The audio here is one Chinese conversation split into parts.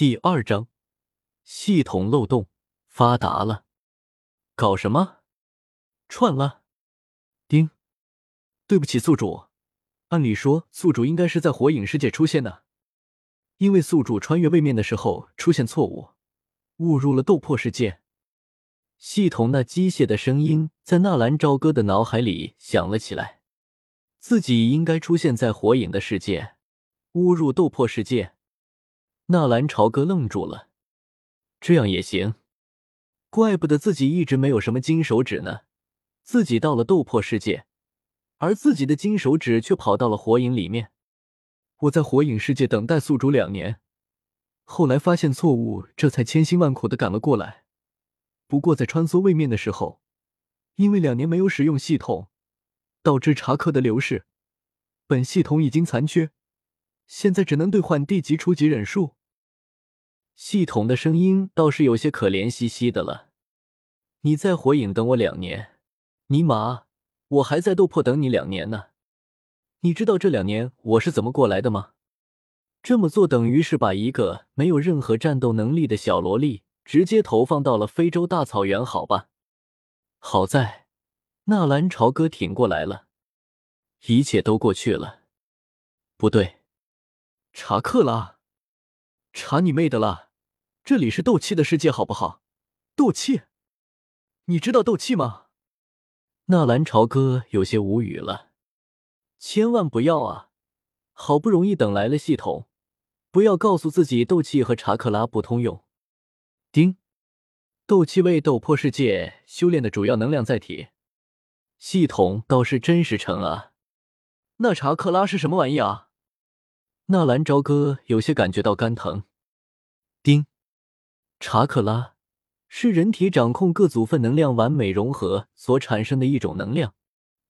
第二章，系统漏洞发达了。搞什么？串了？丁，对不起，宿主。按理说，宿主应该是在火影世界出现的，因为宿主穿越位面的时候出现错误，误入了斗破世界。系统那机械的声音在纳兰朝歌的脑海里响了起来。自己应该出现在火影的世界，误入斗破世界。纳兰朝歌愣住了，这样也行，怪不得自己一直没有什么金手指呢。自己到了斗破世界，而自己的金手指却跑到了火影里面。我在火影世界等待宿主两年，后来发现错误，这才千辛万苦的赶了过来。不过在穿梭位面的时候，因为两年没有使用系统，导致查克的流逝，本系统已经残缺，现在只能兑换地级初级忍术。系统的声音倒是有些可怜兮兮的了。你在火影等我两年，尼玛，我还在斗破等你两年呢。你知道这两年我是怎么过来的吗？这么做等于是把一个没有任何战斗能力的小萝莉直接投放到了非洲大草原，好吧？好在纳兰朝歌挺过来了，一切都过去了。不对，查克拉，查你妹的啦！这里是斗气的世界，好不好？斗气，你知道斗气吗？纳兰朝歌有些无语了。千万不要啊！好不容易等来了系统，不要告诉自己斗气和查克拉不通用。丁，斗气为斗破世界修炼的主要能量载体。系统倒是真实诚啊。那查克拉是什么玩意啊？纳兰朝歌有些感觉到肝疼。丁。查克拉是人体掌控各组分能量完美融合所产生的一种能量，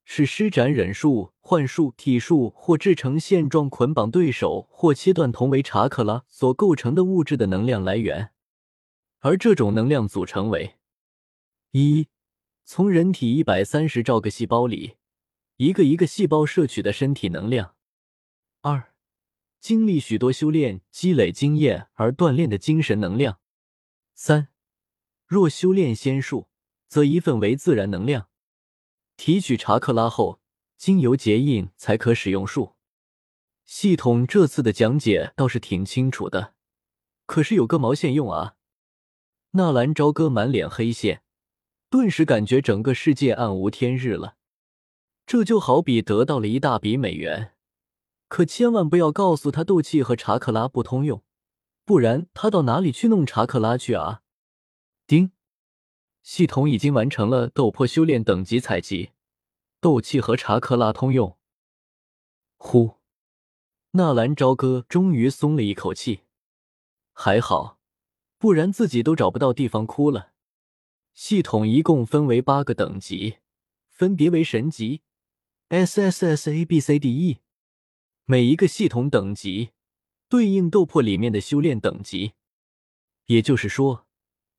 是施展忍术、幻术、体术或制成现状捆绑对手或切断同为查克拉所构成的物质的能量来源。而这种能量组成为：一、从人体一百三十兆个细胞里一个一个细胞摄取的身体能量；二、经历许多修炼积累经验而锻炼的精神能量。三，若修炼仙术，则一份为自然能量。提取查克拉后，经由结印才可使用术。系统这次的讲解倒是挺清楚的，可是有个毛线用啊！纳兰朝歌满脸黑线，顿时感觉整个世界暗无天日了。这就好比得到了一大笔美元，可千万不要告诉他斗气和查克拉不通用。不然他到哪里去弄查克拉去啊？丁，系统已经完成了斗破修炼等级采集，斗气和查克拉通用。呼，纳兰朝歌终于松了一口气，还好，不然自己都找不到地方哭了。系统一共分为八个等级，分别为神级 S S S A B C D E，每一个系统等级。对应斗破里面的修炼等级，也就是说，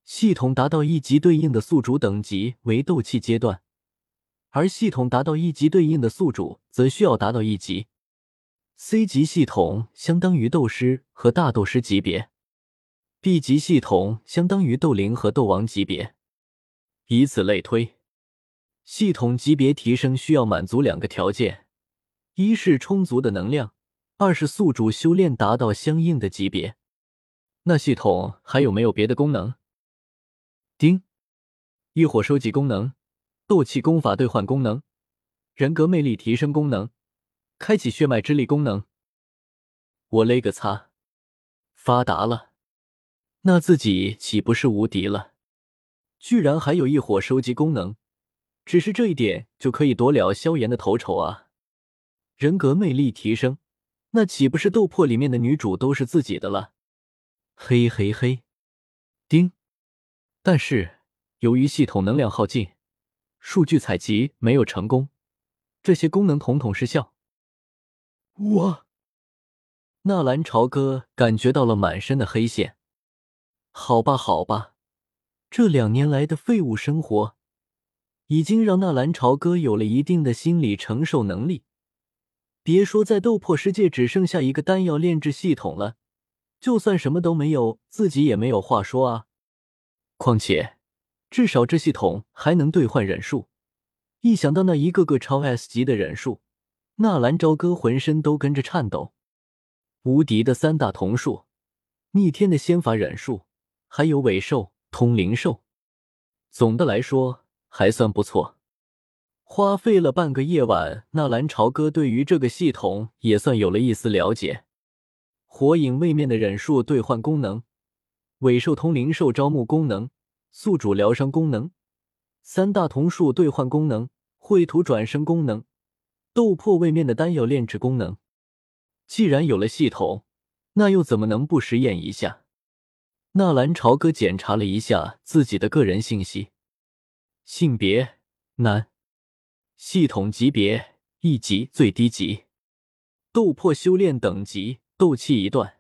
系统达到一级对应的宿主等级为斗气阶段，而系统达到一级对应的宿主则需要达到一级。C 级系统相当于斗师和大斗师级别，B 级系统相当于斗灵和斗王级别，以此类推。系统级别提升需要满足两个条件：一是充足的能量。二是宿主修炼达到相应的级别，那系统还有没有别的功能？丁，异火收集功能，斗气功法兑换功能，人格魅力提升功能，开启血脉之力功能。我勒个擦，发达了！那自己岂不是无敌了？居然还有异火收集功能，只是这一点就可以夺了萧炎的头筹啊！人格魅力提升。那岂不是斗破里面的女主都是自己的了？嘿嘿嘿，丁。但是由于系统能量耗尽，数据采集没有成功，这些功能统统失效。我，纳兰朝歌感觉到了满身的黑线。好吧，好吧，这两年来的废物生活，已经让纳兰朝歌有了一定的心理承受能力。别说在斗破世界只剩下一个丹药炼制系统了，就算什么都没有，自己也没有话说啊。况且，至少这系统还能兑换忍术。一想到那一个个超 S 级的忍术，纳兰朝歌浑身都跟着颤抖。无敌的三大瞳术，逆天的仙法忍术，还有尾兽、通灵兽。总的来说还算不错。花费了半个夜晚，纳兰朝歌对于这个系统也算有了一丝了解。火影位面的忍术兑换功能，尾兽通灵兽招募功能，宿主疗伤功能，三大瞳术兑换功能，绘图转生功能，斗破位面的丹药炼制功能。既然有了系统，那又怎么能不实验一下？纳兰朝歌检查了一下自己的个人信息，性别男，系统级别一级最低级，斗破修炼等级。斗气一段，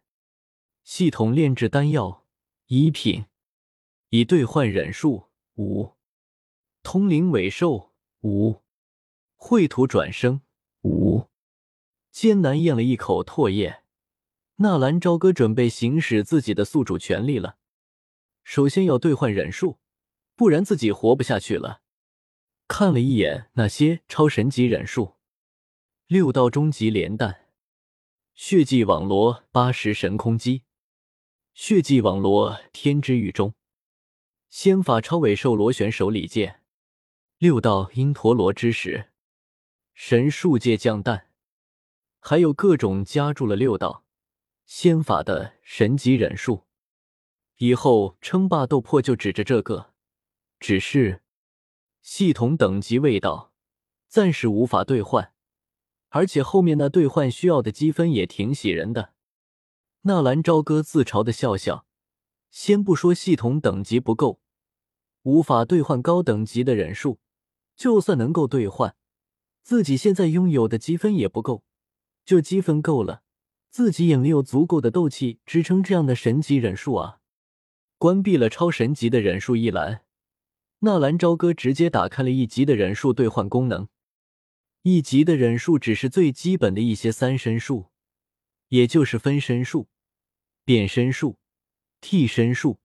系统炼制丹药一品，已兑换忍术五，通灵尾兽五，绘图转生五。艰难咽了一口唾液，纳兰朝歌准备行使自己的宿主权利了。首先要兑换忍术，不然自己活不下去了。看了一眼那些超神级忍术，六道终极连弹。血迹网罗八十神空击，血迹网罗天之狱中，仙法超尾兽螺旋手里剑，六道因陀罗之石，神术界降蛋，还有各种加注了六道仙法的神级忍术。以后称霸斗破就指着这个，只是系统等级未到，暂时无法兑换。而且后面那兑换需要的积分也挺喜人的。纳兰朝歌自嘲的笑笑。先不说系统等级不够，无法兑换高等级的忍术，就算能够兑换，自己现在拥有的积分也不够。就积分够了，自己也没有足够的斗气支撑这样的神级忍术啊！关闭了超神级的忍术一栏，纳兰朝歌直接打开了一级的忍术兑换功能。一级的忍术只是最基本的一些三身术，也就是分身术、变身术、替身术、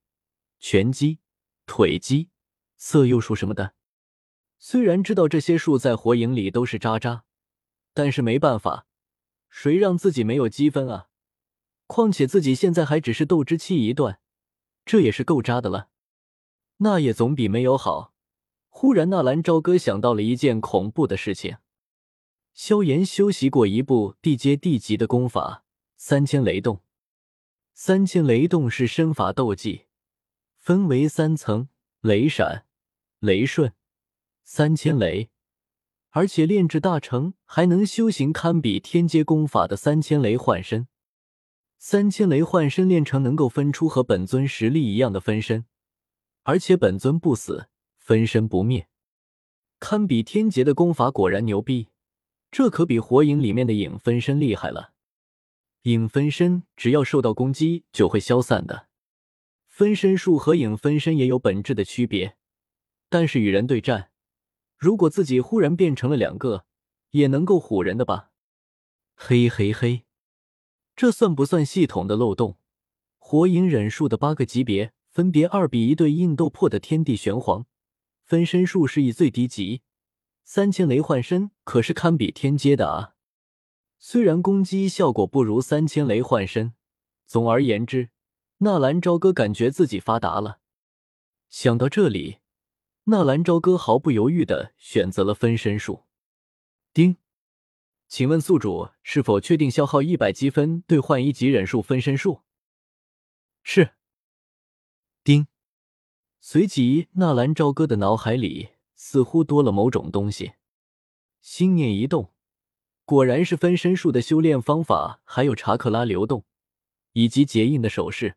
拳击、腿击、色诱术什么的。虽然知道这些术在火影里都是渣渣，但是没办法，谁让自己没有积分啊？况且自己现在还只是斗之气一段，这也是够渣的了。那也总比没有好。忽然，纳兰朝歌想到了一件恐怖的事情。萧炎修习过一部地阶地级的功法三千雷动。三千雷动是身法斗技，分为三层：雷闪、雷瞬、三千雷。而且炼制大成，还能修行堪比天阶功法的三千雷幻身。三千雷幻身炼成，能够分出和本尊实力一样的分身，而且本尊不死，分身不灭，堪比天劫的功法，果然牛逼。这可比火影里面的影分身厉害了。影分身只要受到攻击就会消散的，分身术和影分身也有本质的区别。但是与人对战，如果自己忽然变成了两个，也能够唬人的吧？嘿嘿嘿，这算不算系统的漏洞？火影忍术的八个级别分别二比一对应斗破的天地玄黄，分身术是以最低级。三千雷幻身可是堪比天阶的啊！虽然攻击效果不如三千雷幻身，总而言之，纳兰朝歌感觉自己发达了。想到这里，纳兰朝歌毫不犹豫的选择了分身术。丁，请问宿主是否确定消耗一百积分兑换一级忍术分身术？是。随即纳兰朝歌的脑海里。似乎多了某种东西，心念一动，果然是分身术的修炼方法，还有查克拉流动以及结印的手势。